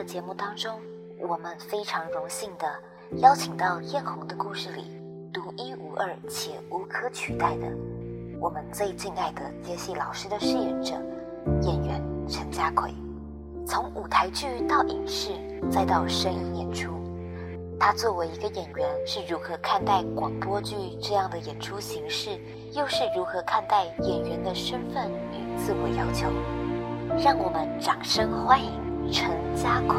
的节目当中，我们非常荣幸的邀请到艳红的故事里独一无二且无可取代的我们最敬爱的杰西老师的饰演者演员陈家奎。从舞台剧到影视，再到声音演出，他作为一个演员是如何看待广播剧这样的演出形式，又是如何看待演员的身份与自我要求？让我们掌声欢迎陈家奎。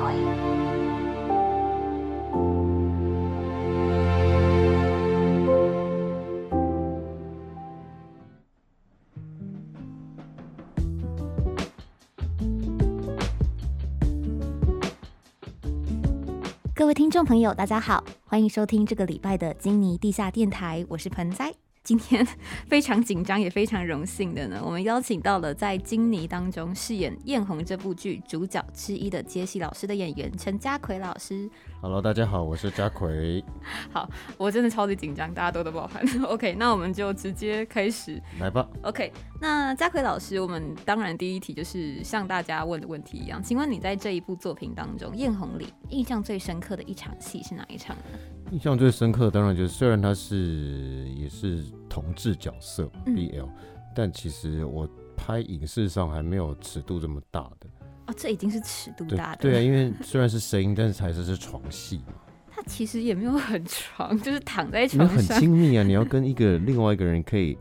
各位听众朋友，大家好，欢迎收听这个礼拜的金尼地下电台，我是盆栽。今天 非常紧张，也非常荣幸的呢，我们邀请到了在金尼当中饰演艳红这部剧主角之一的杰西老师的演员陈家奎老师。Hello，大家好，我是家奎，好，我真的超级紧张，大家多多包涵。OK，那我们就直接开始。来吧。OK，那家奎老师，我们当然第一题就是像大家问的问题一样，请问你在这一部作品当中，艳红里印象最深刻的一场戏是哪一场呢？印象最深刻，当然就是虽然他是也是同志角色嗯 BL，、但其实我拍影视上还没有尺度这么大的。哦，这已经是尺度对大的。对啊，因为虽然是声音，但是还是是床戏嘛，它其实也没有很床，就是躺在床上。亲密啊，你要跟一个另外一个人可以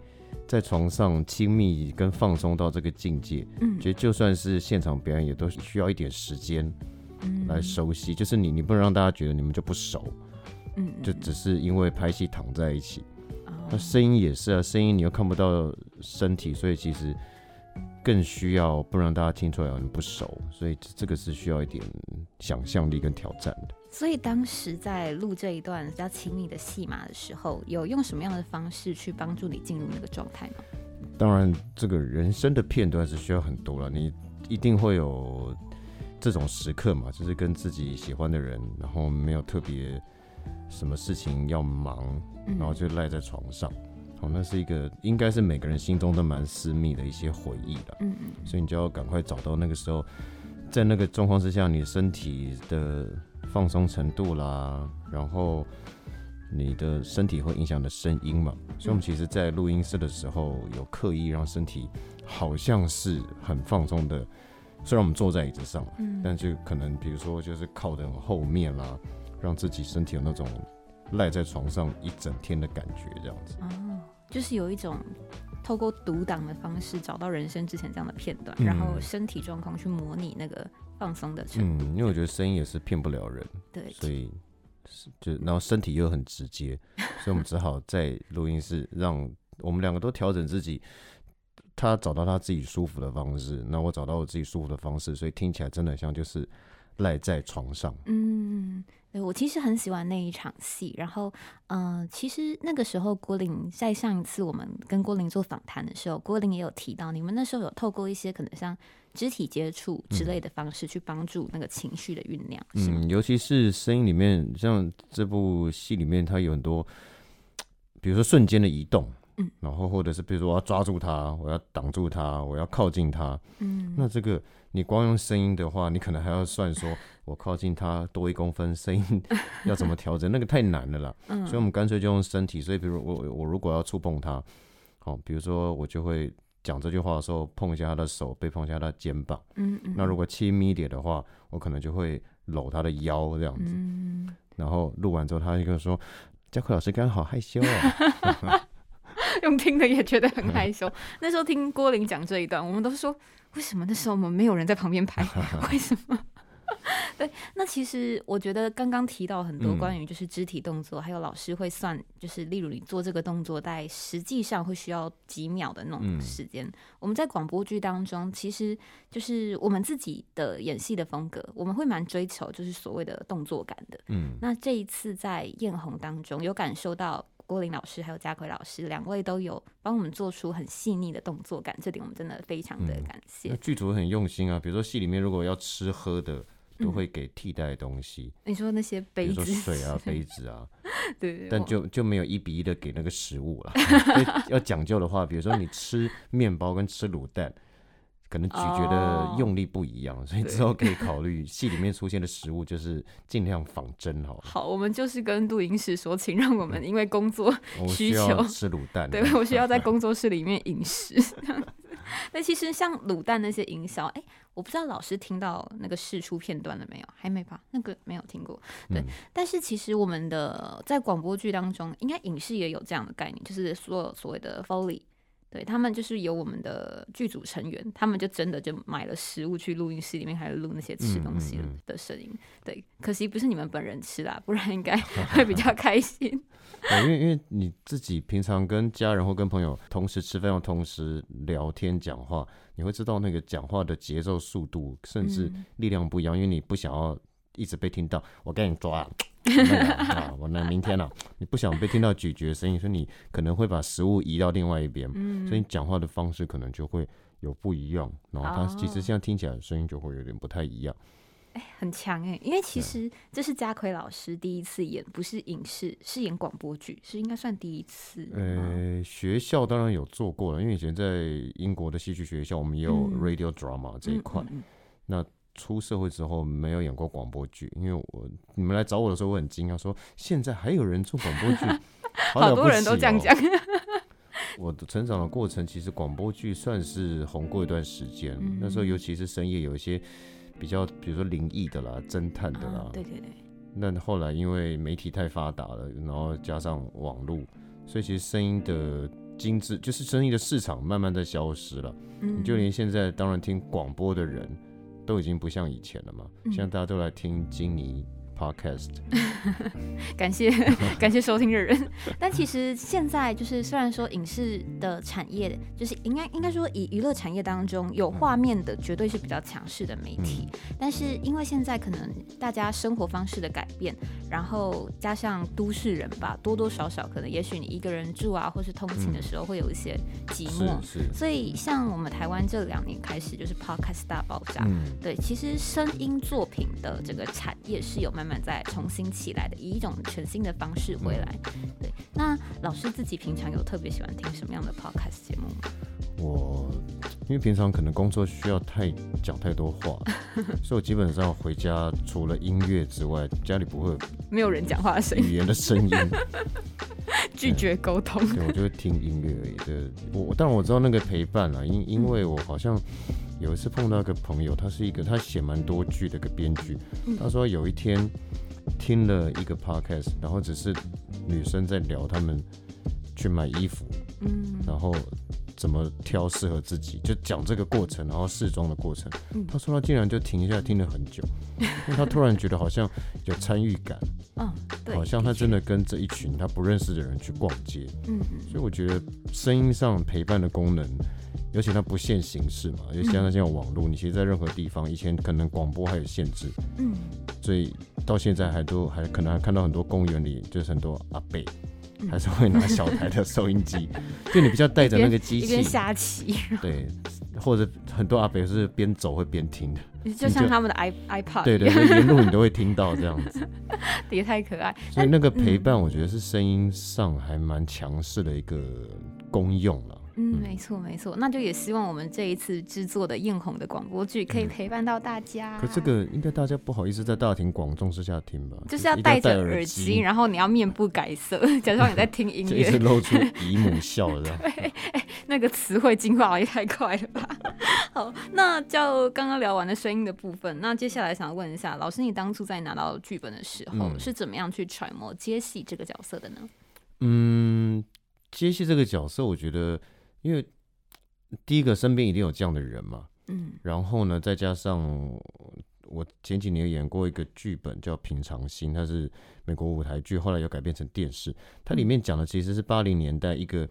在床上亲密跟放松到这个境界，嗯觉得就算是现场表演，也都需要一点时间嗯来熟悉，就是你你不能让大家觉得你们就不熟，嗯就只是因为拍戏躺在一起。哦那声音也是啊，声音你又看不到身体，所以其实更需要不让大家听出来你不熟，所以这个是需要一点想象力跟挑战的。所以当时在录这一段比较亲密的戏码的时候，有用什么样的方式去帮助你进入那个状态吗？当然，这个人生的片段是需要很多了，你一定会有这种时刻嘛，就是跟自己喜欢的人，然后没有特别什么事情要忙，嗯然后就赖在床上。哦，那是一个应该是每个人心中都蛮私密的一些回忆了。嗯嗯所以你就要赶快找到那个时候，在那个状况之下，你身体的放松程度啦，然后你的身体会影响的声音嘛。所以我们其实，在录音室的时候，有刻意让身体好像是很放松的。虽然我们坐在椅子上，嗯但就可能比如说就是靠得很后面啦，让自己身体有那种赖在床上一整天的感觉，这样子。哦，就是有一种透过独档的方式找到人生之前这样的片段，嗯然后身体状况去模拟那个放松的程度。嗯，因为我觉得声音也是骗不了人。对，所以是就然后身体又很直接，所以我们只好在录音室让我们两个都调整自己，他找到他自己舒服的方式，那我找到我自己舒服的方式，所以听起来真的像就是赖在床上。嗯，对我其实很喜欢那一场戏。然后，嗯、其实那个时候郭玲在上一次我们跟郭玲做访谈的时候，郭玲也有提到，你们那时候有透过一些可能像肢体接触之类的方式去帮助那个情绪的酝酿？嗯，尤其是声音里面，像这部戏里面，它有很多，比如说瞬间的移动，嗯，然后或者是比如说我要抓住它，我要挡住它，我要靠近它，嗯，那这个你光用声音的话，你可能还要算说，我靠近它多一公分，声音 要怎么调整，那个太难了啦。嗯所以我们干脆就用身体。所以比如我我如果要触碰它，好、比如说我就会讲这句话的时候碰一下他的手，被碰一下他的肩膀。嗯嗯，那如果亲密一点的话，我可能就会搂他的腰这样子。嗯，然后录完之后，他就跟我说：“嘉奎老师刚刚好害羞哦。用听的也觉得很害羞。那时候听郭玲讲这一段，我们都说，为什么那时候我们没有人在旁边拍？为什么？对，那其实我觉得刚刚提到很多嗯关于就是肢体动作，还有老师会算，就是例如你做这个动作，在实际上会需要几秒的那种嗯时间。我们在广播剧当中，其实就是我们自己的演戏的风格，我们会蛮追求就是所谓的动作感的。嗯，那这一次在艳红当中，有感受到郭林老师还有家奎老师两位都有帮我们做出很细腻的动作感，这点我们真的非常的嗯感谢。那剧组很用心啊，比如说戏里面如果要吃喝的，都嗯会给替代的东西，你说那些杯子、水啊、杯子啊。对，但就就没有一比一的给那个食物了。要讲究的话，比如说你吃面包跟吃卤蛋，可能咀嚼的用力不一样，所以之后可以考虑戏里面出现的食物就是尽量仿真好了。好，我们就是跟录音室说，请让我们因为工作我需求，吃卤蛋，对 我需要在工作室里面饮食。那其实像卤蛋那些营销，哎、我不知道老师听到那个试出片段了没有？还没吧？那个没有听过。对，嗯但是其实我们的在广播剧当中，应该影视也有这样的概念，就是所所谓的 Foley。对他们就是有我们的剧组成员，他们就真的就买了食物去录音室里面，还有录那些吃东西的嗯嗯嗯的声音。对，可惜不是你们本人吃啦，不然应该 会比较开心。对，因为因为你自己平常跟家人或跟朋友同时吃饭，或同时聊天讲话，你会知道那个讲话的节奏、速度，甚至嗯力量不一样，因为你不想要一直被听到我跟你抓啊我那明天啊，你不想被听到咀嚼的声音，所以你可能会把食物移到另外一边，嗯所以你讲话的方式可能就会有不一样，然后它其实哦现在听起来声音就会有点不太一样。哎很强哎、因为其实这是家奎老师第一次演，不是影视，是演广播剧，是应该算第一次吗。呃，学校当然有做过了，因为以前在英国的戏剧学校，我们也有嗯 radio drama 这一块。嗯嗯出社会之后没有演过广播剧，因为我你们来找我的时候，我很惊讶，说现在还有人做广播剧，好好多人都这样讲。我的成长的过程，其实广播剧算是红过一段时间。那时候嗯尤其是深夜有一些比较，比如说灵异的啦、侦探的啦。啊对对对，那后来因为媒体太发达了，然后加上网络，所以其实声音的精致，就是声音的市场慢慢在消失了。嗯你就连现在当然听广播的人都已经不像以前了嘛，嗯现在大家都来听金尼 podcast，感谢 感谢收听的人。但其实现在就是，虽然说影视的产业，就是应该应该说以娱乐产业当中有画面的，绝对是比较强势的媒体。但是因为现在可能大家生活方式的改变，然后加上都市人吧，多多少少可能也许你一个人住啊，或是通勤的时候会有一些寂寞。是是，所以像我们台湾这两年开始就是 podcast 大爆炸，嗯，对，其实声音作品的这个产业是有慢慢在重新起来的，以一种全新的方式回来。对，那老师自己平常有特别喜欢听什么样的 podcast 节目吗？我因为平常可能工作需要太讲太多话，所以我基本上回家除了音乐之外，家里不会没有人讲话的声音，语言的声音，拒绝沟通。对我就会听音乐而已。对，我我当然我知道那个陪伴啦，因因为我好像有一次碰到一个朋友，他是一个他写蛮多剧的一个编剧，嗯。他说有一天听了一个 podcast，然后只是女生在聊他们去买衣服，嗯。然后怎么挑适合自己，就讲这个过程，然后试妆的过程。嗯。他说他竟然就停下来听了很久，因为他突然觉得好像有参与感，嗯，对，好像他真的跟这一群他不认识的人去逛街。嗯嗯。所以我觉得声音上陪伴的功能，尤其它不限形式嘛，尤其像现在网络，你其实在任何地方，以前可能广播还有限制，嗯，所以到现在还都还可能还看到很多公园里就是很多阿伯。嗯。还是会拿小台的收音机，就你比较带着那个机一边器，下棋，对，或者很多阿伯是边走会边听的，就像他们的 i iPad 对对，沿路你都会听到这样子，也太可爱。所以那个陪伴，我觉得是声音上还蛮强势的一个功用了。嗯，没错没错，那就也希望我们这一次制作的艳红的广播剧可以陪伴到大家。可这个应该大家不好意思在大庭广众之下听吧？就是要戴戴着耳机，然后你要面不改色，假装你在听音就一。露出 姨母笑这样。那个词汇进化也太快了吧！好，那就刚刚聊完的声音的部分，那接下来想问一下，老师，你当初在拿到剧本的时候，嗯是怎么样去揣摩接戏这个角色的呢？嗯，接戏这个角色，我觉得，因为第一个身边一定有这样的人嘛，嗯然后呢，再加上我前几年演过一个剧本叫《平常心》，它是美国舞台剧，后来又改编成电视。它里面讲的其实是八零年代一个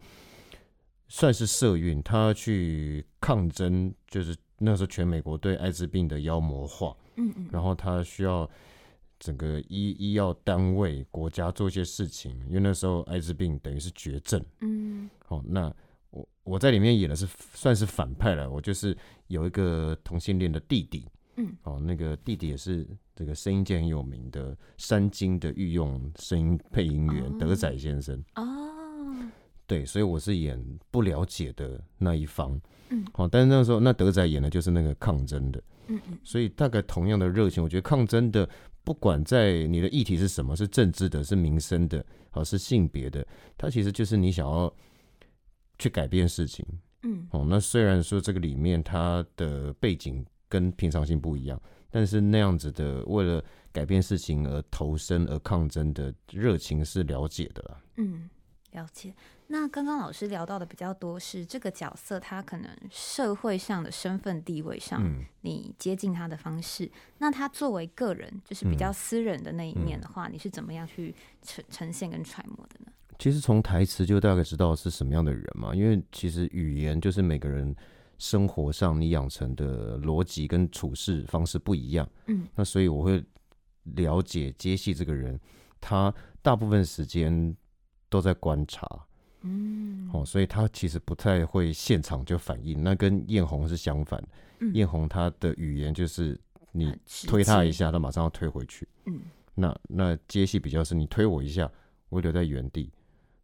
算是社运，他去抗争，就是那时候全美国对艾滋病的妖魔化，嗯嗯然后他需要整个医医药单位、国家做一些事情，因为那时候艾滋病等于是绝症。嗯哦，那我我在里面演的是算是反派了，我就是有一个同性恋的弟弟。嗯，哦，那个弟弟也是这个声音界很有名的三金的御用声音配音员、哦德仔先生。哦，对，所以我是演不了解的那一方。嗯，好，但是那时候那德仔演的就是那个抗争的，嗯嗯所以大概同样的热情，我觉得抗争的，不管在你的议题是什么，是政治的，是民生的，好是性别的，它其实就是你想要去改变事情。嗯哦，那虽然说这个里面它的背景跟平常心不一样，但是那样子的为了改变事情而投身而抗争的热情是了解的啦。嗯，了解。那刚刚老师聊到的比较多是这个角色，他可能社会上的身份地位上，嗯你接近他的方式。那他作为个人，就是比较嗯私人的那一面的话，你是怎么样去呈呈现跟揣摩的呢？其实从台词就大概知道是什么样的人嘛，因为其实语言就是每个人生活上你养成的逻辑跟处事方式不一样，嗯，那所以我会了解接戏这个人，他大部分时间都在观察，嗯，哦，所以他其实不太会现场就反应，那跟艳红是相反。艳红她的语言就是你推她一，下，她马上要推回去，嗯。那那接戏比较是你推我一下，我会留在原地，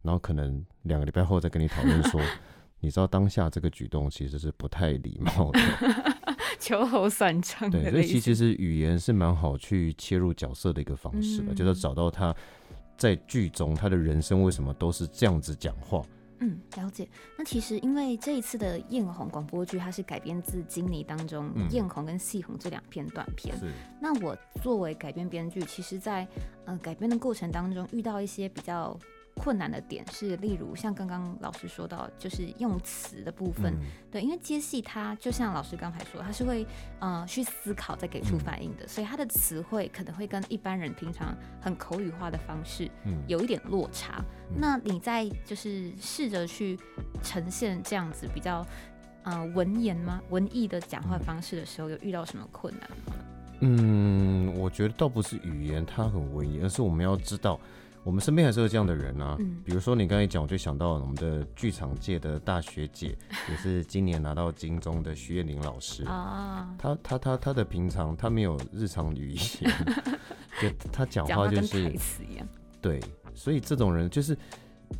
然后可能两个礼拜后再跟你讨论说，你知道当下这个举动其实是不太礼貌的，秋后算账的对，所以。其实是语言是蛮好去切入角色的一个方式的，嗯就是找到他在剧中他的人生为什么都是这样子讲话，嗯，了解。那其实因为这一次的《艳红》广播剧，它是改编自《金妮》当中嗯《艳红》跟《戏红》这两篇短片。是，那我作为改编编剧，其实在呃改编的过程当中，遇到一些比较困难的点是，例如像刚刚老师说到，就是用词的部分。嗯对，因为接戏它就像老师刚才说，它是会呃去思考再给出嗯反应的，所以它的词汇可能会跟一般人平常很口语化的方式嗯，有一点落差。嗯那你在就是试着去呈现这样子比较呃文言吗文艺的讲话方式的时候，有遇到什么困难吗？嗯，我觉得倒不是语言它很文艺，而是我们要知道，我们身边还是有这样的人啊。嗯比如说你刚才讲，我就想到我们的剧场界的大学姐，也是今年拿到金钟的徐艳玲老师。啊，她她她她的平常她没有日常语言，就她讲讲话就是。对，所以这种人就是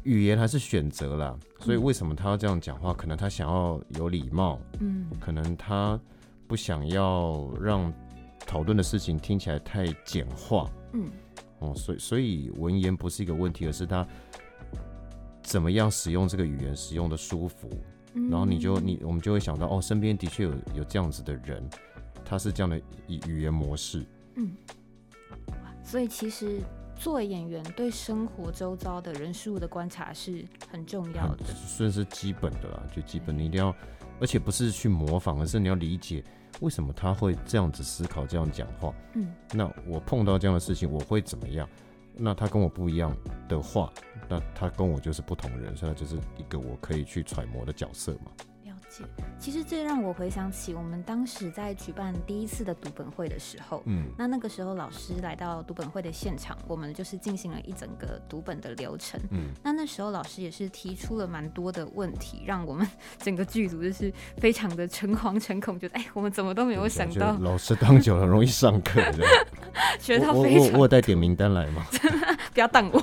语言还是选择啦。所以为什么他要这样讲话？可能他想要有礼貌，嗯可能他不想要让讨论的事情听起来太简化嗯哦，所以所以文言不是一个问题，而是他怎么样使用这个语言，使用的舒服，嗯，然后你就你我们就会想到哦，身边的确有有这样子的人，他是这样的语语言模式，嗯，所以其实作为演员，对生活周遭的人事物的观察是很重要很的。算是基本的啦，就基本。你一定要，而且不是去模仿，而是你要理解为什么他会这样子思考、这样讲话。嗯那我碰到这样的事情，我会怎么样？那他跟我不一样的话，那他跟我就是不同人，所以他就是一个我可以去揣摩的角色嘛。其实这让我回想起我们当时在举办第一次的读本会的时候，嗯那那个时候老师来到读本会的现场，我们就是进行了一整个读本的流程。嗯，那那时候老师也是提出了蛮多的问题，让我们 整个剧组就是非常的诚惶诚恐，觉得哎，我们怎么都没有想到，老师当久了容易上课，学到我我非常我我有带点名单来嘛。不要当我。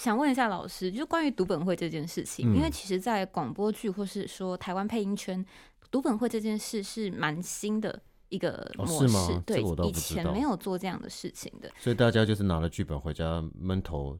想问一下老师，就关于读本会这件事情，嗯因为其实，在广播剧或是说台湾配音圈，读本会这件事是蛮新的一个哦模式，对，以前没有做这样的事情的，所以大家就是拿了剧本回家闷头。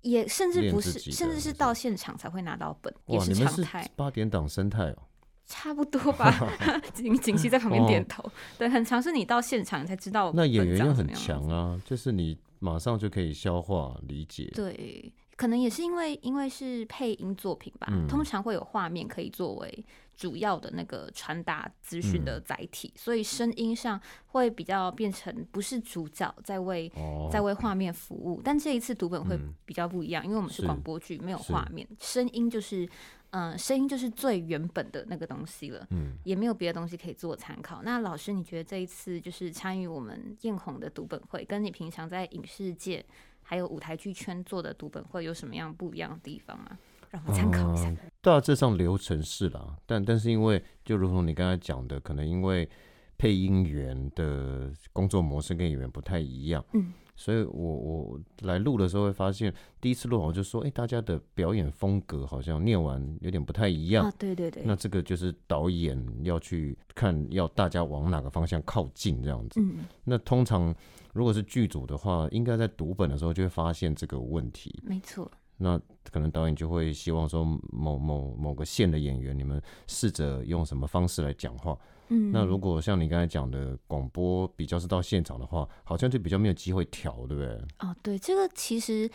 也甚至不是，甚至是到现场才会拿到本，也，是常态。八点档生态哦。差不多吧，景景熙在旁边点头。对，很常是你到现场才知道。那演员又很强。啊，就是你马上就可以消化理解。对，可能也是因为因为是配音作品吧，嗯通常会有画面可以作为主要的那个传达资讯嗯的载体，所以声音上会比较变成不是主角在为。哦，在为画面服务，但这一次读本会嗯比较不一样，因为我们是是广播剧，没有画面，声音就是，嗯、声音就是最原本的那个东西了。嗯，也没有别的东西可以做参考。那老师，你觉得这一次就是参与我们艳红的读本会，跟你平常在影视界还有舞台剧圈做的读本会有什么样不一样的地方吗？让我们参考一下。嗯大致上流程是啦，但但是因为就如同你刚才讲的，可能因为配音员的工作模式跟演员不太一样，嗯，所以我我来录的时候会发现，第一次录我就说，哎、大家的表演风格好像念完有点不太一样。啊，对对对，那这个就是导演要去看，要大家往哪个方向靠近这样子。嗯，那通常如果是剧组的话，应该在读本的时候就会发现这个问题。没错，那可能导演就会希望说某某某个线的演员，你们试着用什么方式来讲话。嗯，那如果像你刚才讲的广播比较是到现场的话，好像就比较没有机会调，对不对？哦，对，这个其实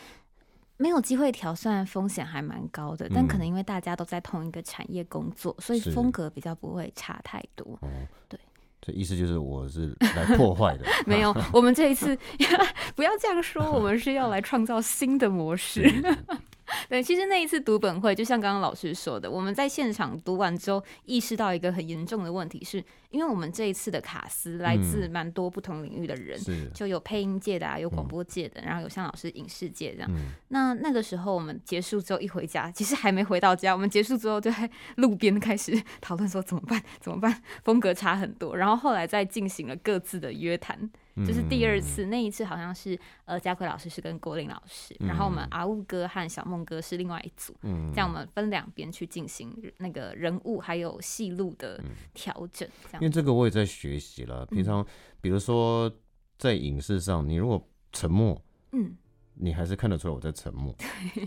没有机会调，虽然风险还蛮高的，但可嗯能因为大家都在同一个产业工作，所以风格比较不会差太多。哦，对，这意思就是我是来破坏的，没有，我们这一次 不要这样说，我们是要来创造新的模式。对，其实那一次读本会，就像刚刚老师说的，我们在现场读完之后，意识到一个很严重的问题是，因为我们这一次的卡司来自蛮多不同领域的人，是，就有配音界的啊，有广播界的，然后有像老师影视界这样。嗯，那那个时候我们结束之后一回家，其实还没回到家，我们结束之后就在路边开始讨论说怎么办，怎么办，风格差很多。然后后来再进行了各自的约谈，就是第二次，那一次好像是呃佳奎老师是跟郭林老师，然后我们阿雾哥和小梦哥是另外一组，嗯，这样我们分两边去进行那个人物还有戏路的调整，这因为。这个我也在学习了。平常比如说在影视上，你如果沉默，嗯，你还是看得出来我在沉默。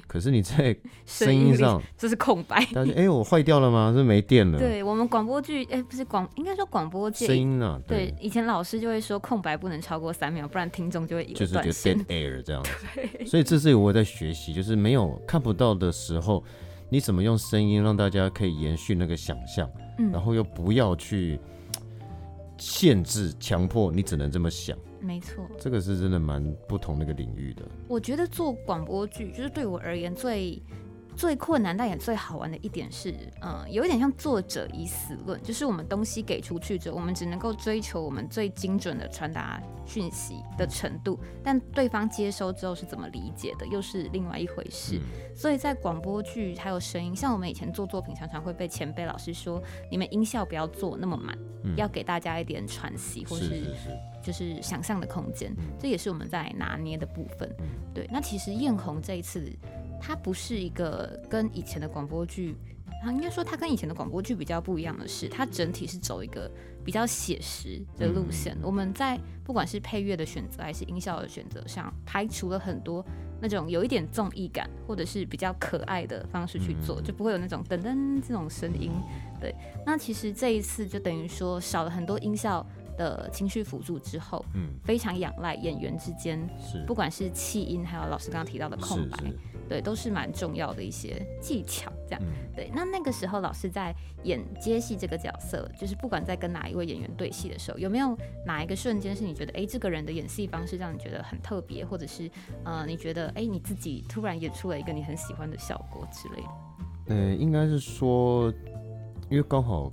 可是你在 声音上，这是空白。但是哎、我坏掉了吗？是没电了？，对我们广播剧，哎、不是广，应该说广播界声音啊，对，，以前老师就会说空白不能超过三秒，不然听众就会就是个断线 dead。air 这样子。所以这是我在学习，就是没有看不到的时候，你怎么用声音让大家可以延续那个想象，嗯然后又不要去限制、强迫你只能这么想。没错，这个是真的蛮不同那个领域的。我觉得做广播剧就是对我而言最最困难但也最好玩的一点是，嗯、有一点像作者以死论，就是我们东西给出去之后，我们只能够追求我们最精准的传达讯息的程度，但对方接收之后是怎么理解的，又是另外一回事。嗯。所以在广播剧还有声音，像我们以前做作品，常常会被前辈老师说，你们音效不要做那么满，嗯。要给大家一点喘息或是就是想象的空间，嗯。这也是我们在拿捏的部分。嗯。对，那其实艳红这一次，它不是一个跟以前的广播剧，啊，应该说它跟以前的广播剧比较不一样的是，它整体是走一个比较写实的路线。嗯。我们在不管是配乐的选择还是音效的选择上，排除了很多那种有一点综艺感或者是比较可爱的方式去做，嗯。就不会有那种噔噔这种声音。对，那其实这一次就等于说少了很多音效的情绪辅助之后，嗯，非常仰赖演员之间，是。不管是气音，还有老师刚刚提到的空白，是是，对，都是蛮重要的一些技巧。这样，嗯，对。那那个时候老师在演接戏这个角色，就是不管在跟哪一位演员对戏的时候，有没有哪一个瞬间是你觉得，哎，这个人的演戏方式让你觉得很特别，或者是呃，你觉得，哎，你自己突然演出了一个你很喜欢的效果之类的？呃，应该是说，因为刚好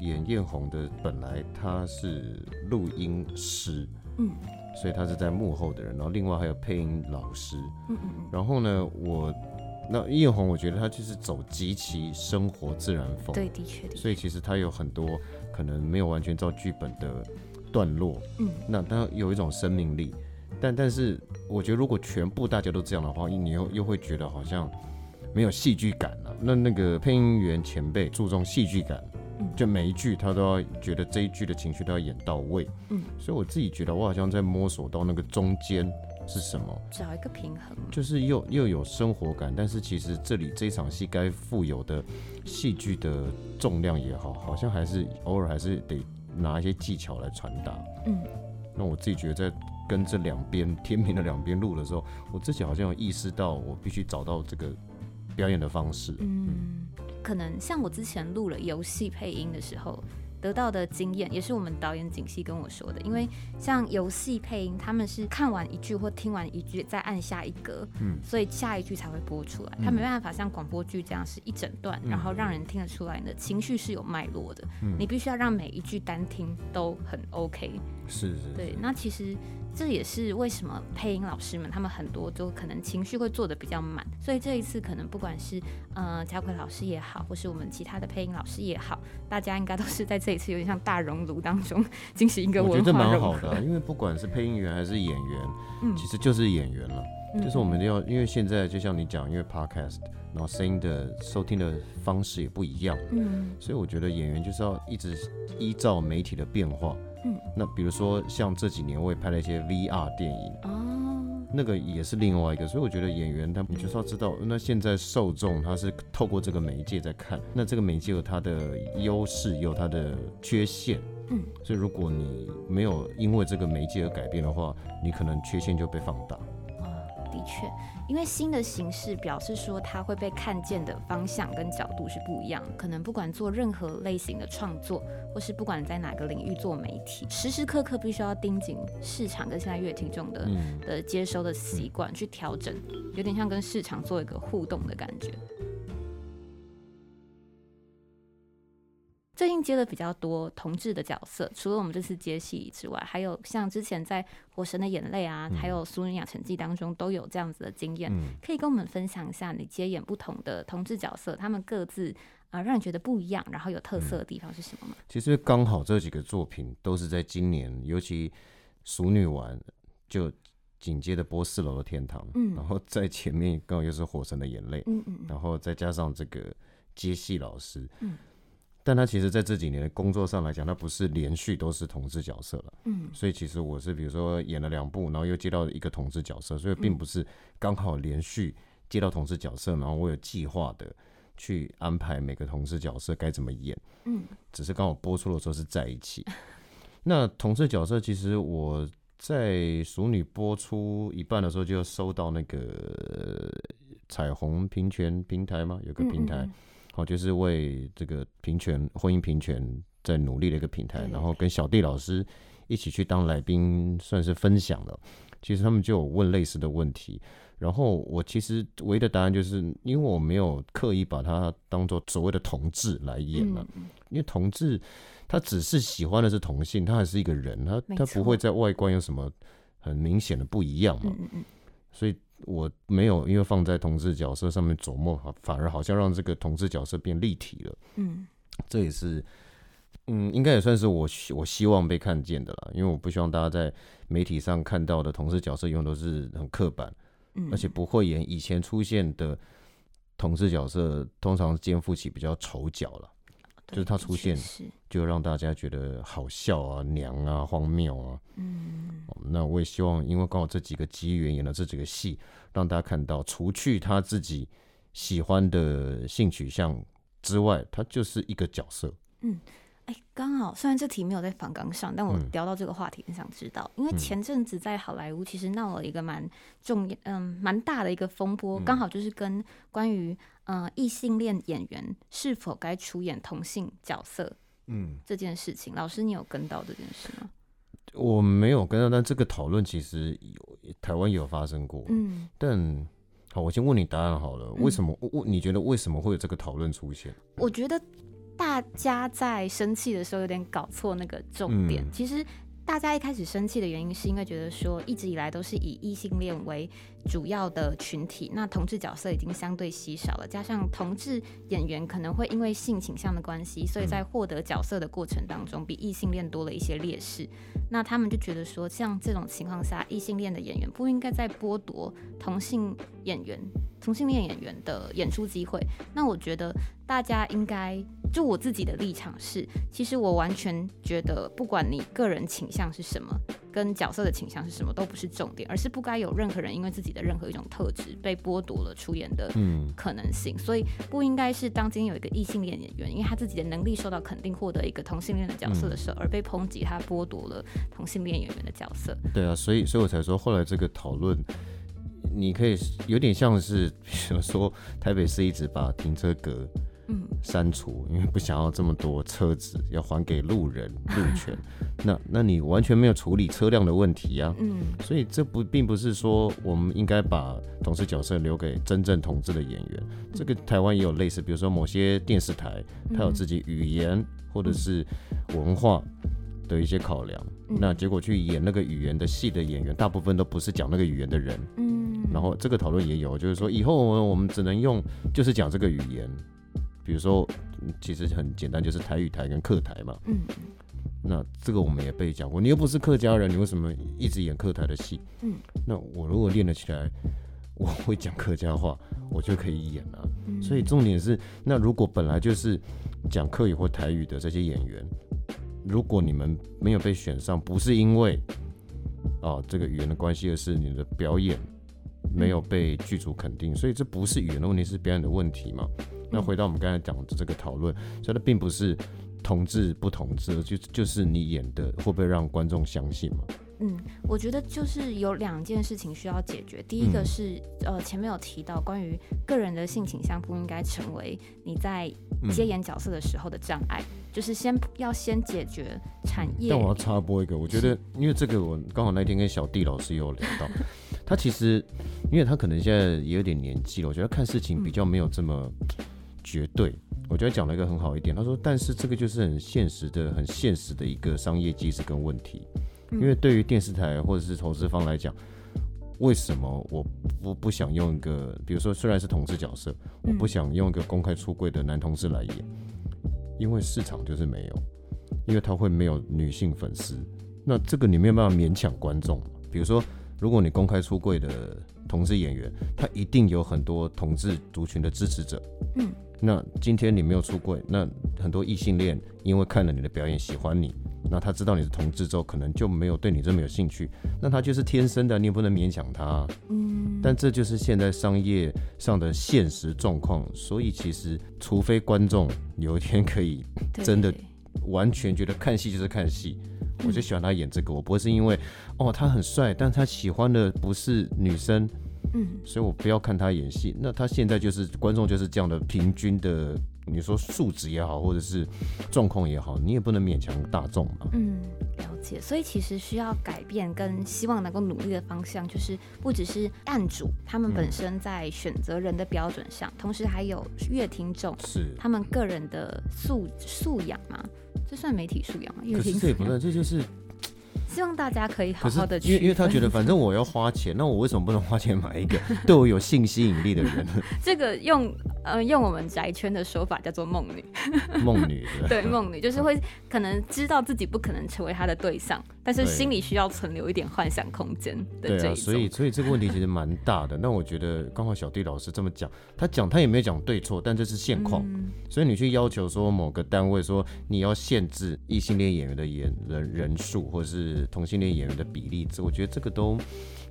演艳红的本来他是录音师，嗯所以他是在幕后的人，然后另外还有配音老师，嗯嗯嗯，然后呢，我那艳红，我觉得他就是走极其生活自然风，对，的确，所以其实他有很多可能没有完全照剧本的段落，嗯。那他有一种生命力，但但是我觉得如果全部大家都这样的话，你又又会觉得好像没有戏剧感了、那那个配音员前辈注重戏剧感，嗯就每一句他都要觉得这一句的情绪都要演到位，嗯，所以我自己觉得我好像在摸索到那个中间是什么，找一个平衡。就是又又有生活感，但是其实这里这一场戏该富有的戏剧的重量也好，好像还是偶尔还是得拿一些技巧来传达。嗯，那我自己觉得在跟这两边天平的两边录的时候，我自己好像有意识到，我必须找到这个表演的方式。嗯，可能像我之前录了游戏配音的时候得到的经验，也是我们导演景熙跟我说的。因为像游戏配音，他们是看完一句或听完一句再按下一格，嗯所以下一句才会播出来。嗯他没办法像广播剧这样是一整段，嗯然后让人听得出来你的情绪是有脉络的。嗯你必须要让每一句单听都很 OK。是是，对，那其实这也是为什么配音老师们他们很多就可能情绪会做的比较满，所以这一次可能不管是呃嘉奎老师也好，或是我们其他的配音老师也好，大家应该都是在这一次有点像大熔炉当中进行一个我觉得蛮好的啊、因为不管是配音员还是演员，嗯其实就是演员了。嗯就是我们要，因为现在就像你讲，因为 podcast，然后声音的收听的方式也不一样，嗯所以我觉得演员就是要一直依照媒体的变化。嗯，那比如说像这几年我也拍了一些 VR 电影，哦，那个也是另外一个，所以我觉得演员他你就是要知道，那现在受众他是透过这个媒介在看，那这个媒介有它的优势，有它的缺陷。嗯，所以如果你没有因为这个媒介而改变的话，你可能缺陷就被放大。哦，的确，因为新的形式表示说它会被看见的方向跟角度是不一样的。可能不管做任何类型的创作，或是不管在哪个领域做媒体，时时刻刻必须要盯紧市场跟现在乐听众的、嗯，的接收的习惯去调整，有点像跟市场做一个互动的感觉。最近接的比较多同志的角色，除了我们这次接戏之外，还有像之前在《火神的眼泪》啊，还有《俗女养成记》当中都有这样子的经验。嗯。可以跟我们分享一下你接演不同的同志角色，他们各自啊、呃让你觉得不一样，然后有特色的地方是什么吗？其实刚好这几个作品都是在今年，尤其《熟女丸》就紧接着播《四楼的天堂》，嗯。然后在前面刚好又是《火神的眼泪》，嗯嗯嗯。然后再加上这个接戏老师，嗯但他其实在这几年的工作上来讲，他不是连续都是同志角色了，嗯。所以其实我是比如说演了两部，然后又接到一个同志角色，所以并不是刚好连续接到同志角色，然后我有计划的去安排每个同志角色该怎么演，嗯。只是刚好播出的时候是在一起。那同志角色，其实我在《熟女》播出一半的时候，就收到那个呃彩虹平权平台吗，有个平台，嗯哦，就是为这个平权婚姻平权在努力的一个平台，然后跟小弟老师一起去当来宾，算是分享了。其实他们就有问类似的问题，然后我其实唯一的答案就是，因为我没有刻意把它当做所谓的同志来演了、嗯因为同志他只是喜欢的是同性，他还是一个人，他他不会在外观有什么很明显的不一样嘛。嗯嗯嗯所以我没有因为放在同志角色上面琢磨，反而好像让这个同志角色变立体了。嗯这也是，嗯，应该也算是我希我希望被看见的啦。因为我不希望大家在媒体上看到的同志角色永远都是很刻板，嗯，而且不会演以前出现的同志角色，通常肩负起比较丑角了，就是他出现是就让大家觉得好笑啊、娘啊、荒谬啊。嗯哦那我也希望，因为刚好这几个机缘演了这几个戏，让大家看到，除去他自己喜欢的性取向之外，他就是一个角色。嗯哎，刚好虽然这题没有在访纲上，但我嗯聊到这个话题，很想知道，因为嗯前阵子在好莱坞其实闹了一个蛮重嗯蛮大的一个风波，嗯刚好就是跟关于呃异性恋演员是否该出演同性角色嗯，这件事情。老师，你有跟到这件事吗？我没有跟到，但这个讨论其实有台湾有发生过。嗯，但好，我先问你答案好了，嗯为什么？我你觉得为什么会有这个讨论出现？我觉得大家在生气的时候有点搞错那个重点。嗯其实大家一开始生气的原因是因为觉得说一直以来都是以异性恋为主要的群体，那同志角色已经相对稀少了，加上同志演员可能会因为性倾向的关系，所以在获得角色的过程当中比异性恋多了一些劣势。那他们就觉得说，像这种情况下，异性恋的演员不应该再剥夺同性演员、同性恋演员的演出机会。那我觉得大家应该，就我自己的立场是，其实我完全觉得，不管你个人倾向是什么，跟角色的倾向是什么，都不是重点，而是不该有任何人因为自己的任何一种特质被剥夺了出演的嗯。可能性，所以不应该是当今天有一个异性恋演员，因为他自己的能力受到肯定，获得一个同性恋的角色的时候，而被抨击他剥夺了同性恋演员的角色。对啊，所以所以我才说后来这个讨论，你可以有点像是，比如说台北市一直把停车格嗯删除，因为不想要这么多车子，要还给路人 路权。那那你完全没有处理车辆的问题呀、嗯所以这不并不是说我们应该把同事角色留给真正同志的演员。这个台湾也有类似，比如说某些电视台，它有自己语言或者是文化的一些考量。嗯那结果去演那个语言的戏的演员，大部分都不是讲那个语言的人。嗯，然后这个讨论也有，就是说以后我们只能用就是讲这个语言，比如说嗯其实很简单，就是台语台跟客台嘛。嗯那这个我们也被讲过，你又不是客家人，你为什么一直演客台的戏？嗯，那我如果练得起来，我会讲客家话，我就可以演了、嗯所以重点是，那如果本来就是讲客语或台语的这些演员，如果你们没有被选上，不是因为哦这个语言的关系，而是你的表演没有被剧组肯定，所以这不是语言的问题，是表演的问题嘛？那回到我们刚才讲的这个讨论，所以它并不是同志不同志，就就是你演的会不会让观众相信嘛？嗯，我觉得就是有两件事情需要解决。第一个嗯是、呃前面有提到关于个人的性倾向不应该成为你在接演角色的时候的障碍，就是先要先解决产业。但我要插播一个，我觉得 因为这个我刚好那天跟小弟老师也有聊到，他其实因为他可能现在也有点年纪了，我觉得看事情比较没有这么绝对。我觉得讲了一个很好一点，他说，但是这个就是很现实的、很现实的一个商业机制跟问题，因为对于电视台或者是投资方来讲，为什么我不不想用一个，比如说虽然是同志角色，我不想用一个公开出柜的男同事来演，因为市场就是没有。因为他会没有女性粉丝，那这个你没有办法勉强观众。比如说，如果你公开出柜的同志演员，他一定有很多同志族群的支持者。嗯，那今天你没有出柜，那很多异性恋因为看了你的表演喜欢你，那他知道你是同志之后，可能就没有对你这么有兴趣。那他就是天生的，你也不能勉强他。嗯，但这就是现在商业上的现实状况，所以其实除非观众有一天可以真的完全觉得看戏就是看戏，我就喜欢他演这个，我不会是因为哦他很帅，但他喜欢的不是女生，嗯所以我不要看他演戏。那他现在就是观众就是这样的平均的，你说素质也好，或者是状况也好，你也不能勉强大众嘛。嗯，了解。所以其实需要改变跟希望能够努力的方向，就是不只是案主他们本身在选择人的标准上，同时还有乐听众是，他们个人的素素养嘛，这算媒体素养吗？乐可是这也不算，这就是 希望大家可以好好的因为因为他觉得反正我要花钱，那我为什么不能花钱买一个 对我有性吸引力的人？这个用呃用我们宅圈的说法叫做梦女，梦女的，对梦女就是会可能知道自己不可能成为他的对象，但是心里需要存留一点幻想空间的对啊，这一种。所以所以这个问题其实蛮大的。那我觉得刚好小弟老师这么讲，他讲他也没有讲对错，但这是现况。嗯所以你去要求说某个单位说你要限制异性恋演员的演人人数，或者是同性恋演员的比例，这我觉得这个都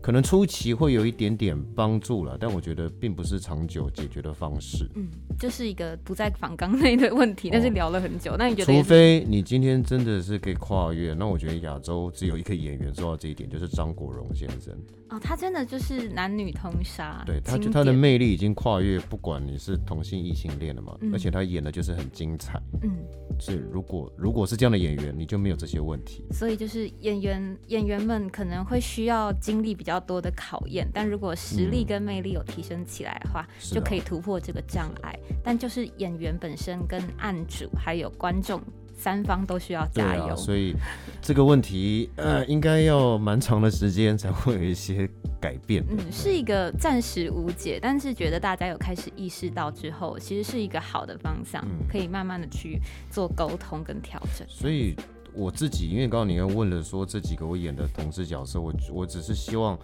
可能初期会有一点点帮助了，但我觉得并不是长久解决的方式。嗯，就是一个不在访纲内的问题，但是聊了很久。那你觉得？除非你今天真的是可以跨越，那我觉得亚洲只有一个演员做到这一点，就是张国荣先生。哦，他真的就是男女通杀，对，他就他的魅力已经跨越，不管你是同性异性恋了嘛，嗯而且他演的就是很精彩。嗯，所以如果如果是这样的演员，你就没有这些问题。所以就是演员演员们可能会需要经历比较多的考验，但如果实力嗯跟魅力有提升起来的话，就可以突破这个障碍。但就是演员本身跟案主还有观众三方都需要加油。啊，所以这个问题呃，应该要蛮长的时间才会有一些改变。嗯，是一个暂时无解，但是觉得大家有开始意识到之后，其实是一个好的方向，嗯可以慢慢的去做沟通跟调整。所以我自己，因为刚刚你刚问了说这几个我演的同志角色，我我只是希望，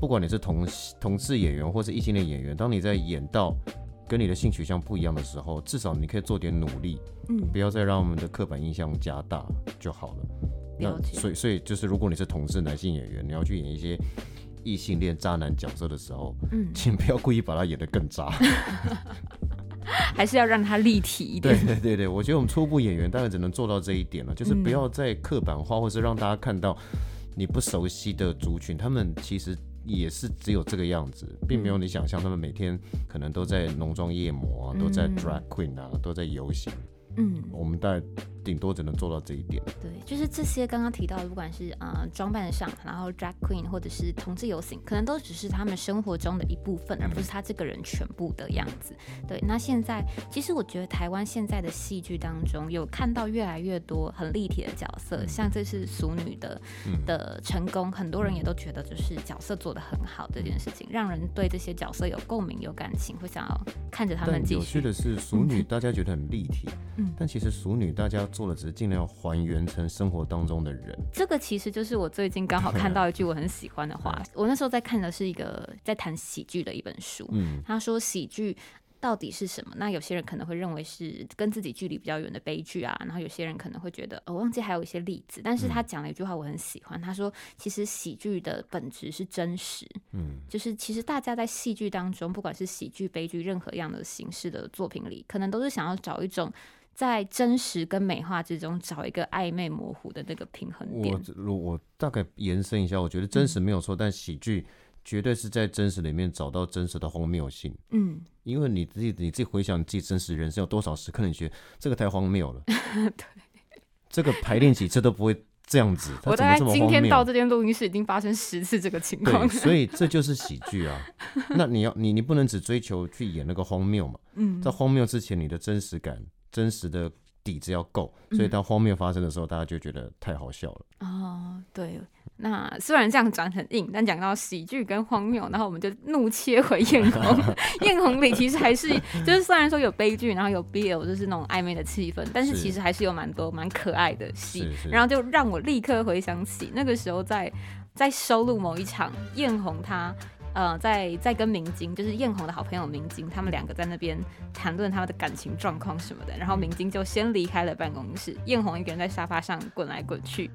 不管你是同同志演员或是异性恋演员，当你在演到跟你的性取向不一样的时候，至少你可以做点努力，嗯不要再让我们的刻板印象加大就好了。那所以所以就是，如果你是同志男性演员，你要去演一些异性恋渣男角色的时候，嗯，请不要故意把他演得更渣。还是要让它立体一点。对对对，我觉得我们初步演员大概只能做到这一点了，就是不嗯要再刻板化，或是让大家看到你不熟悉的族群，他们其实也是只有这个样子，并没有你想象他们每天可能都在浓妆艳抹啊，都在嗯。drag queen 啊，都在游行。嗯，我们大概顶多只能做到这一点。对，就是这些刚刚提到的，不管是呃装扮上，然后 drag queen 或者是同志游行，可能都只是他们生活中的一部分，而不是他这个人全部的样子。对，那现在其实我觉得台湾现在的戏剧当中有看到越来越多很立体的角色，像这次熟女的的成功，很多人也都觉得就是角色做的很好这件事情，让人对这些角色有共鸣、有感情，会想要看着他们继续。有趣的是，熟女大家觉得很立体，嗯，但其实熟女大家做的只是尽量还原成生活当中的人。这个其实就是我最近刚好看到一句我很喜欢的话。我那时候在看的是一个在谈喜剧的一本书，嗯，他说喜剧。到底是什么？那有些人可能会认为是跟自己距离比较远的悲剧啊，然后有些人可能会觉得，我忘记还有一些例子。但是他讲了一句话，我很喜欢。他说，其实喜剧的本质是真实，嗯，就是其实大家在戏剧当中，不管是喜剧、悲剧，任何样的形式的作品里，可能都是想要找一种在真实跟美化之中找一个暧昧模糊的那个平衡点。我我大概延伸一下，我觉得真实没有错，但喜剧。绝对是在真实里面找到真实的荒谬性。嗯，因为你自己你自己回想你自己真实人生有多少时刻，你觉得这个太荒谬了。对，这个排练几次都不会这样子。我大概今天到这间录音室已经发生十次这个情况。所以这就 是喜剧啊。那你要你你不能只追求去演那个荒谬嘛？嗯，在荒谬之前，你的真实感、真实的底子要够，所以当荒谬发生的时候，大家就觉得太好笑了。哦，对。那虽然这样转很硬，但讲到喜剧跟荒谬，然后我们就怒切回艳红。艳红里其实还是就是虽然说有悲剧，然后有 BL，就是那种暧昧的气氛，但是其实还是有蛮多蛮可爱的戏。然后就让我立刻回想起那个时候在在收录某一场，艳红她呃在在跟明晶，就是艳红的好朋友明晶，他们两个在那边谈论他们的感情状况什么的。然后明晶就先离开了办公室，艳红一个人在沙发上滚来滚去。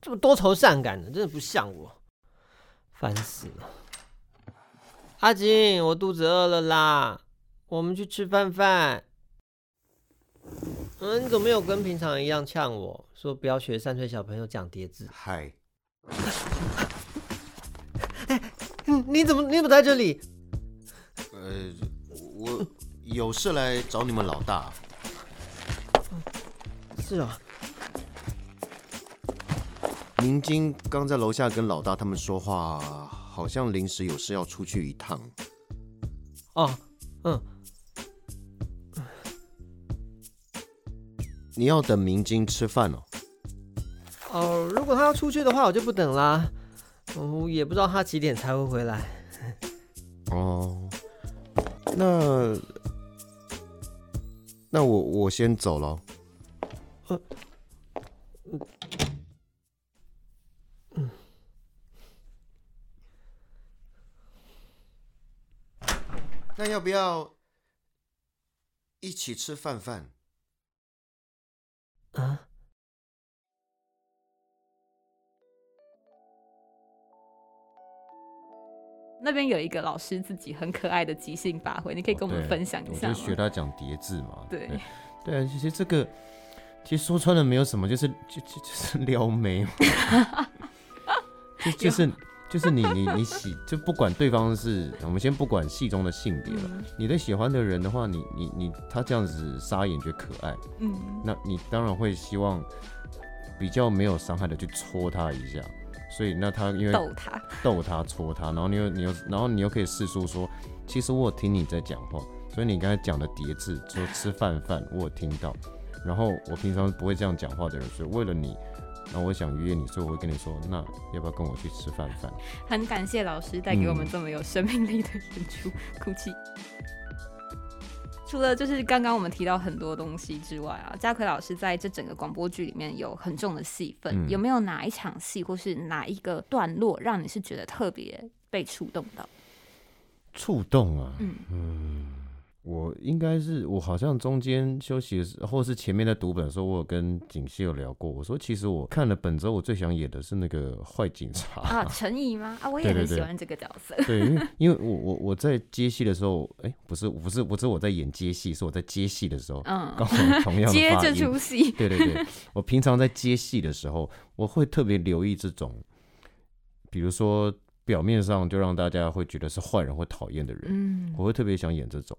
这么多愁善感的，真的不像我，烦死了。阿金，我肚子饿了啦，我们去吃饭饭。嗯，你怎么没有跟平常一样呛我说不要学三岁小朋友讲叠字？嗨。哎，你怎么你怎么在这里？呃，我有事来找你们老大。是啊。明晶刚在楼下跟老大他们说话，好像临时有事要出去一趟。哦，嗯，你要等明晶吃饭哦。哦，如果他要出去的话，我就不等啦。哦，也不知道他几点才会回来。哦，那那我我先走了。那要不要一起吃饭饭？啊？那边有一个老师自己很可爱的即兴发挥，你可以跟我们分享一下我就学他讲叠字嘛。对。对。啊，其实这个其实说穿了没有什么，就是就就就是撩妹，就就是。就是你你你喜就不管对方是我们先不管戏中的性别了，你的喜欢的人的话，你你你他这样子撒眼觉得可爱，嗯，那你当然会希望比较没有伤害的去戳他一下，所以那他因为逗他逗他戳他，然后你又你又然后你又可以试出说，其实我有听你在讲话，所以你刚才讲的叠字说吃饭饭我有听到，然后我平常不会这样讲话的人，所以为了你。那我想约你，所以我会跟你说，那要不要跟我去吃饭饭？很感谢老师带给我们这么有生命力的演出。哭泣。除了就是刚刚我们提到很多东西之外啊，嘉奎老师在这整个广播剧里面有很重的戏份，有没有哪一场戏或是哪一个段落让你是觉得特别被触动到？触动啊，嗯嗯。我应该是我好像中间休息的时候，或是前面在读本的时候，我有跟景熙有聊过。我说其实我看了本之后，我最想演的是那个坏警察啊，陈怡吗？啊，我也很喜欢这个角色。对，因为 因为我我我在接戏的时候，哎，不是不是不是我在演接戏，是我在接戏的时候，嗯，刚好同样 接这出戏。对对对，我平常在接戏的时候，我会特别留意这种，比如说表面上就让大家会觉得是坏人或讨厌的人，嗯，我会特别想演这种。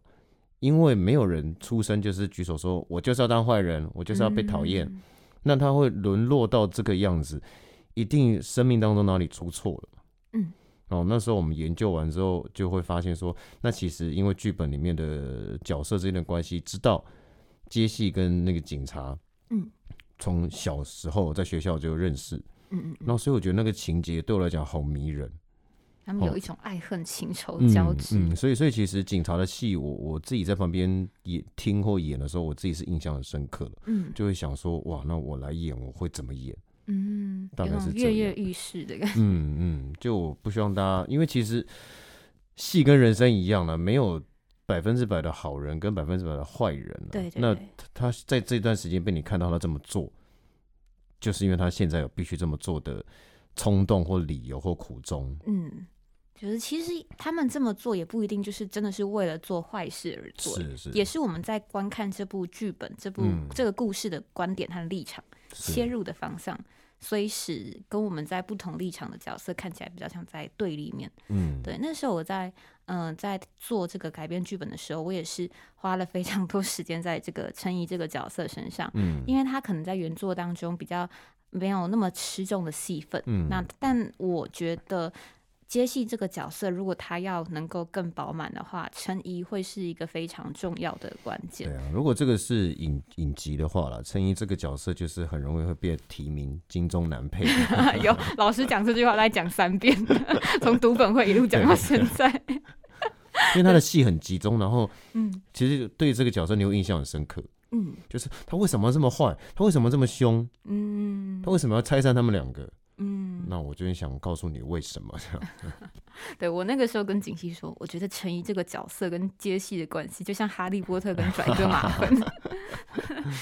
因为没有人出生就是举手说我就是要当坏人，我就是要被讨厌，嗯那他会沦落到这个样子，一定生命当中哪里出错了。嗯，哦，那时候我们研究完之后，就会发现说，那其实因为剧本里面的角色之间的关系，知道杰西跟那个警察，嗯，从小时候在学校就认识，嗯嗯嗯，然后所以我觉得那个情节对我来讲好迷人。他们有一种爱恨情仇嗯交织。嗯，所以所以其实警察的戏，我我自己在旁边演听或演的时候，我自己是印象很深刻的，嗯就会想说，哇，那我来演我会怎么演？嗯，大有概是跃跃欲试的感觉。嗯嗯，就我不希望大家，因为其实戏跟人生一样了，没有百分之百的好人跟百分之百的坏人对对对他在这段时间被你看到他这么做，就是因为他现在有必须这么做的冲动或理由或苦衷。嗯，就是其实他们这么做也不一定就是真的是为了做坏事而做，是是，也是我们在观看这部剧本、这部、嗯。这个故事的观点和立场切入的方向，所以使跟我们在不同立场的角色看起来比较像在对立面。嗯，对，那时候我在嗯、呃在做这个改编剧本的时候，我也是花了非常多时间在这个陈怡这个角色身上，嗯。因为他可能在原作当中比较没有那么吃重的戏份。嗯。那但我觉得接戏这个角色，如果他要能够更饱满的话，陈怡会是一个非常重要的关键对。啊，如果这个是影影集的话了，陈怡这个角色就是很容易会被提名金钟男配。有老师讲这句话，大概讲三遍，从读本会一路讲到现在。因为他的戏很集中，然后嗯其实对这个角色你有印象很深刻，嗯就是他为什么这么坏，他为什么这么凶，嗯他为什么要拆散他们两个？嗯，那我就是想告诉你为什么这样。对我那个时候跟景熙说，我觉得陈怡这个角色跟接戏的关系，就像哈利波特跟拽哥马 芬，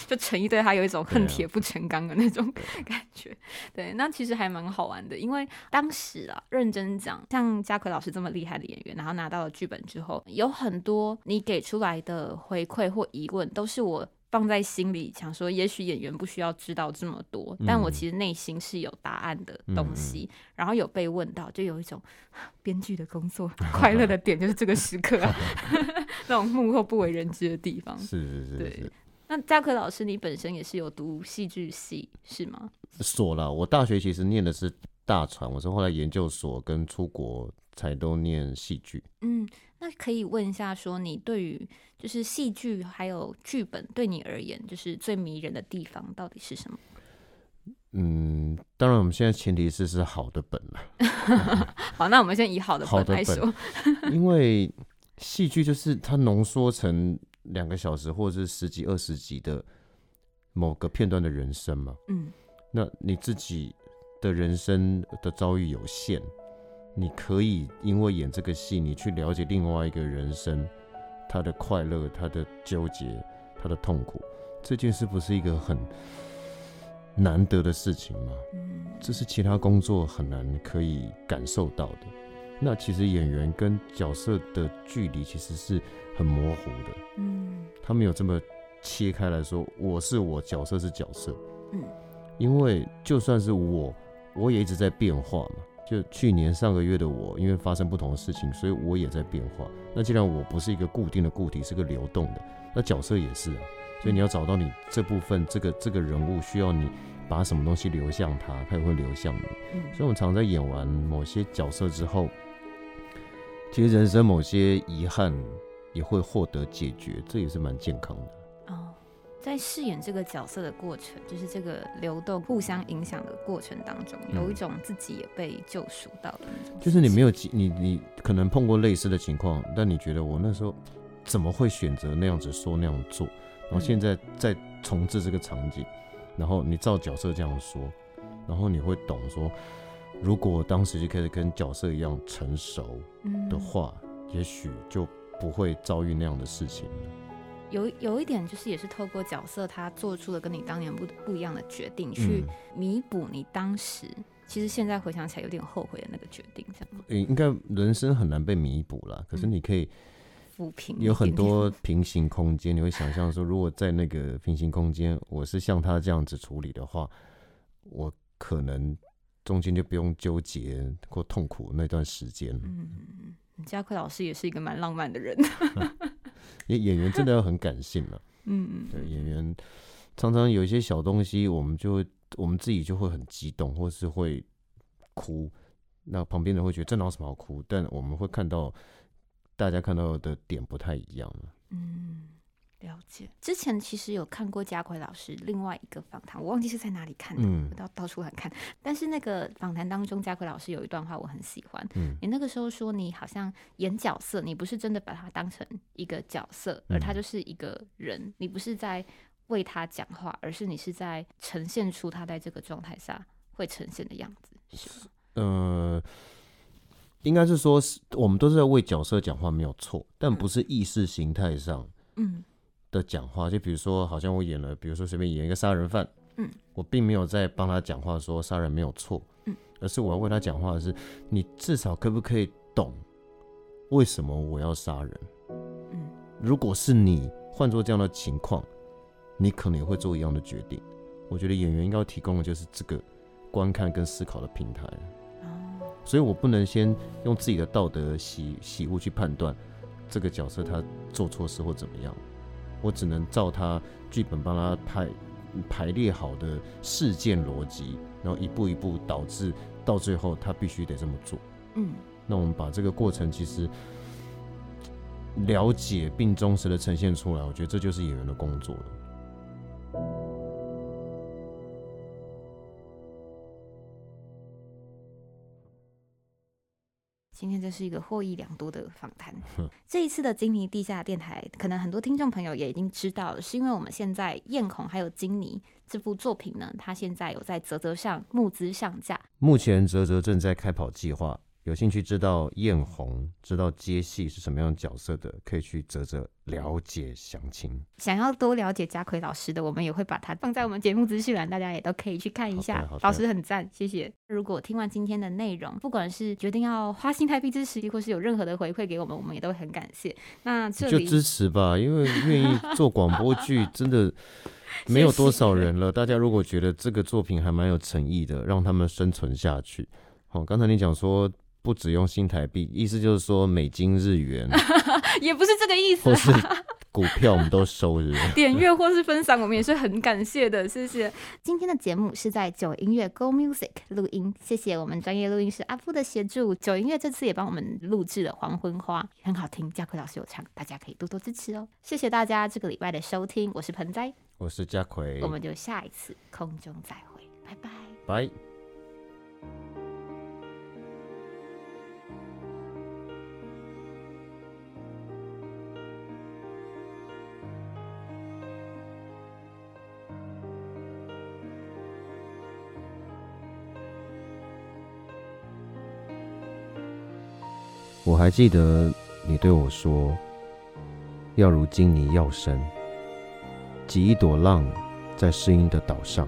就陈怡对他有一种恨铁不成钢的那种感觉。对，那其实还蛮好玩的，因为当时啊，认真讲，像嘉奎老师这么厉害的演员，然后拿到了剧本之后，有很多你给出来的回馈或疑问，都是我。放在心里，想说，也许演员不需要知道这么多，但我嗯其实内心是有答案的东西。然后有被问到，就有一种编剧的工作 快乐的点就是这个时刻啊，那种幕后不为人知的地方。是是是对是，那嘉可老师，你本身也是有读戏剧系是吗？所了。我大学其实念的是大传，我是后来研究所跟出国才都念戏剧。嗯，那可以问一下，说你对于就是戏剧还有剧本，对你而言，就是最迷人的地方到底是什么？嗯，当然我们现在前提是是好的本了，好，那我们先以好的本本来说。因为戏剧就是它浓缩成两个小时或者是十几二十集的某个片段的人生嘛。嗯那你自己的人生的遭遇有限，你可以因为演这个戏，你去了解另外一个人生，他的快乐、他的纠结、他的痛苦，这件事不是一个很难得的事情吗？嗯这是其他工作很难可以感受到的。那其实演员跟角色的距离其实是很模糊的，嗯他没有这么切开来说，我是我，角色是角色。嗯因为就算是我，我也一直在变化嘛。就去年上个月的我，因为发生不同的事情，所以我也在变化。那既然我不是一个固定的固体，是个流动的，那角色也是啊。所以你要找到你这部分，这个这个人物需要你把什么东西流向他，他也会流向你。嗯所以我们常在演完某些角色之后，其实人生某些遗憾也会获得解决，这也是蛮健康的。哦，在饰演这个角色的过程，就是这个流动、互相影响的过程当中，有一嗯种自己也被救赎到的那种。就是你没有你你可能碰过类似的情况，但你觉得我那时候怎么会选择那样子说那样做？然后现在再重置这个场景，然后你照角色这样说，然后你会懂说，如果我当时就开始跟角色一样成熟嗯的话，也许就不会遭遇那样的事情了。有有一点就是也是透过角色他做出了跟你当年不不一样的决定，去弥补你当时其实现在回想起来有点后悔的那个决定，这样吗？诶应该人生很难被弥补了，可是嗯你可以抚平有很多平行空间，你会想象说，如果在那个平行空间，我是像他这样子处理的话，我可能中间就不用纠结或痛苦那段时间。嗯，嘉奎老师也是一个蛮浪漫的人。演演员真的要很感性嘛。嗯嗯，对，演员常常有一些小东西，我们就会我们自己就会很激动，或是会哭。那旁边人会觉得这哪有什么好哭？但我们会看到大家看到的点不太一样。嗯，了解。之前其实有看过家奎老师另外一个访谈，我忘记是在哪里看的，嗯我到到处很看。但是那个访谈当中，家奎老师有一段话我很喜欢。嗯你那个时候说，你好像演角色，你不是真的把他当成一个角色，而他嗯就是一个人，你不是在为他讲话，而是你是在呈现出他在这个状态下会呈现的样子，是吗？呃，应该是说是我们都是在为角色讲话，没有错，但不是意识形态上嗯的讲话。就比如说，好像我演了，比如说随便演一个杀人犯，嗯，我并没有在帮他讲话说杀人没有错，嗯，而是我要为他讲话的是，你至少可不可以懂为什么我要杀人？嗯如果是你换做这样的情况，你可能也会做一样的决定。我觉得演员应该要提供的就是这个观看跟思考的平台。哦，所以我不能先用自己的道德喜喜恶去判断这个角色他做错事或怎么样，我只能照他剧本帮他排排列好的事件逻辑，然后一步一步导致到最后他必须得这么做。嗯那我们把这个过程其实了解并忠实的呈现出来，我觉得这就是演员的工作了。今天这是一个获益良多的访谈。这一次的金尼地下电台，可能很多听众朋友也已经知道了，是因为我们现在《艳红》还有《金尼》这部作品呢，它现在有在泽泽上募资上架。目前泽泽正在开跑计划，有兴趣知道艳红、知道接戏是什么样的角色的，可以去泽泽了解详情。想要多了解家奎老师的，我们也会把它放在我们节目资讯栏，大家也都可以去看一下老师很赞，谢谢。如果听完今天的内容，不管是决定要花新台币支持，或是有任何的回馈给我们，我们也都很感谢。那这里就支持吧，因为愿意做广播剧 真的没有多少人了。大家如果觉得这个作品还蛮有诚意的，让他们生存下去。好，刚才你讲说不只用新台币，意思就是说美金、日元 也不是这个意思或是啊。股票，我们都收是不是 点阅或是分享，我们也是很感谢的，谢谢。今天的节目是在九音乐 Go Music 录音，谢谢我们专业录音师阿布的协助。九音乐这次也帮我们录制了《黄昏花》，很好听，教科老师有唱，大家可以多多支持哦。谢谢大家这个礼拜的收听，我是盆栽，我是嘉奎我，们就下一次空中再会，拜拜。拜。还记得你对我说，要如金泥要深，挤一朵浪在诗音的岛上。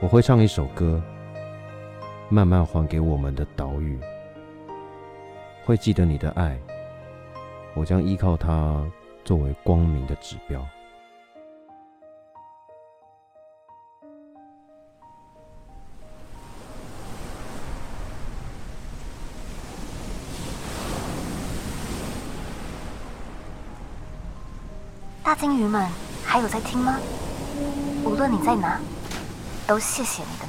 我会唱一首歌，慢慢还给我们的岛屿。会记得你的爱，我将依靠它作为光明的指标。大金鱼们还有在听吗？无论你在哪，都谢谢你的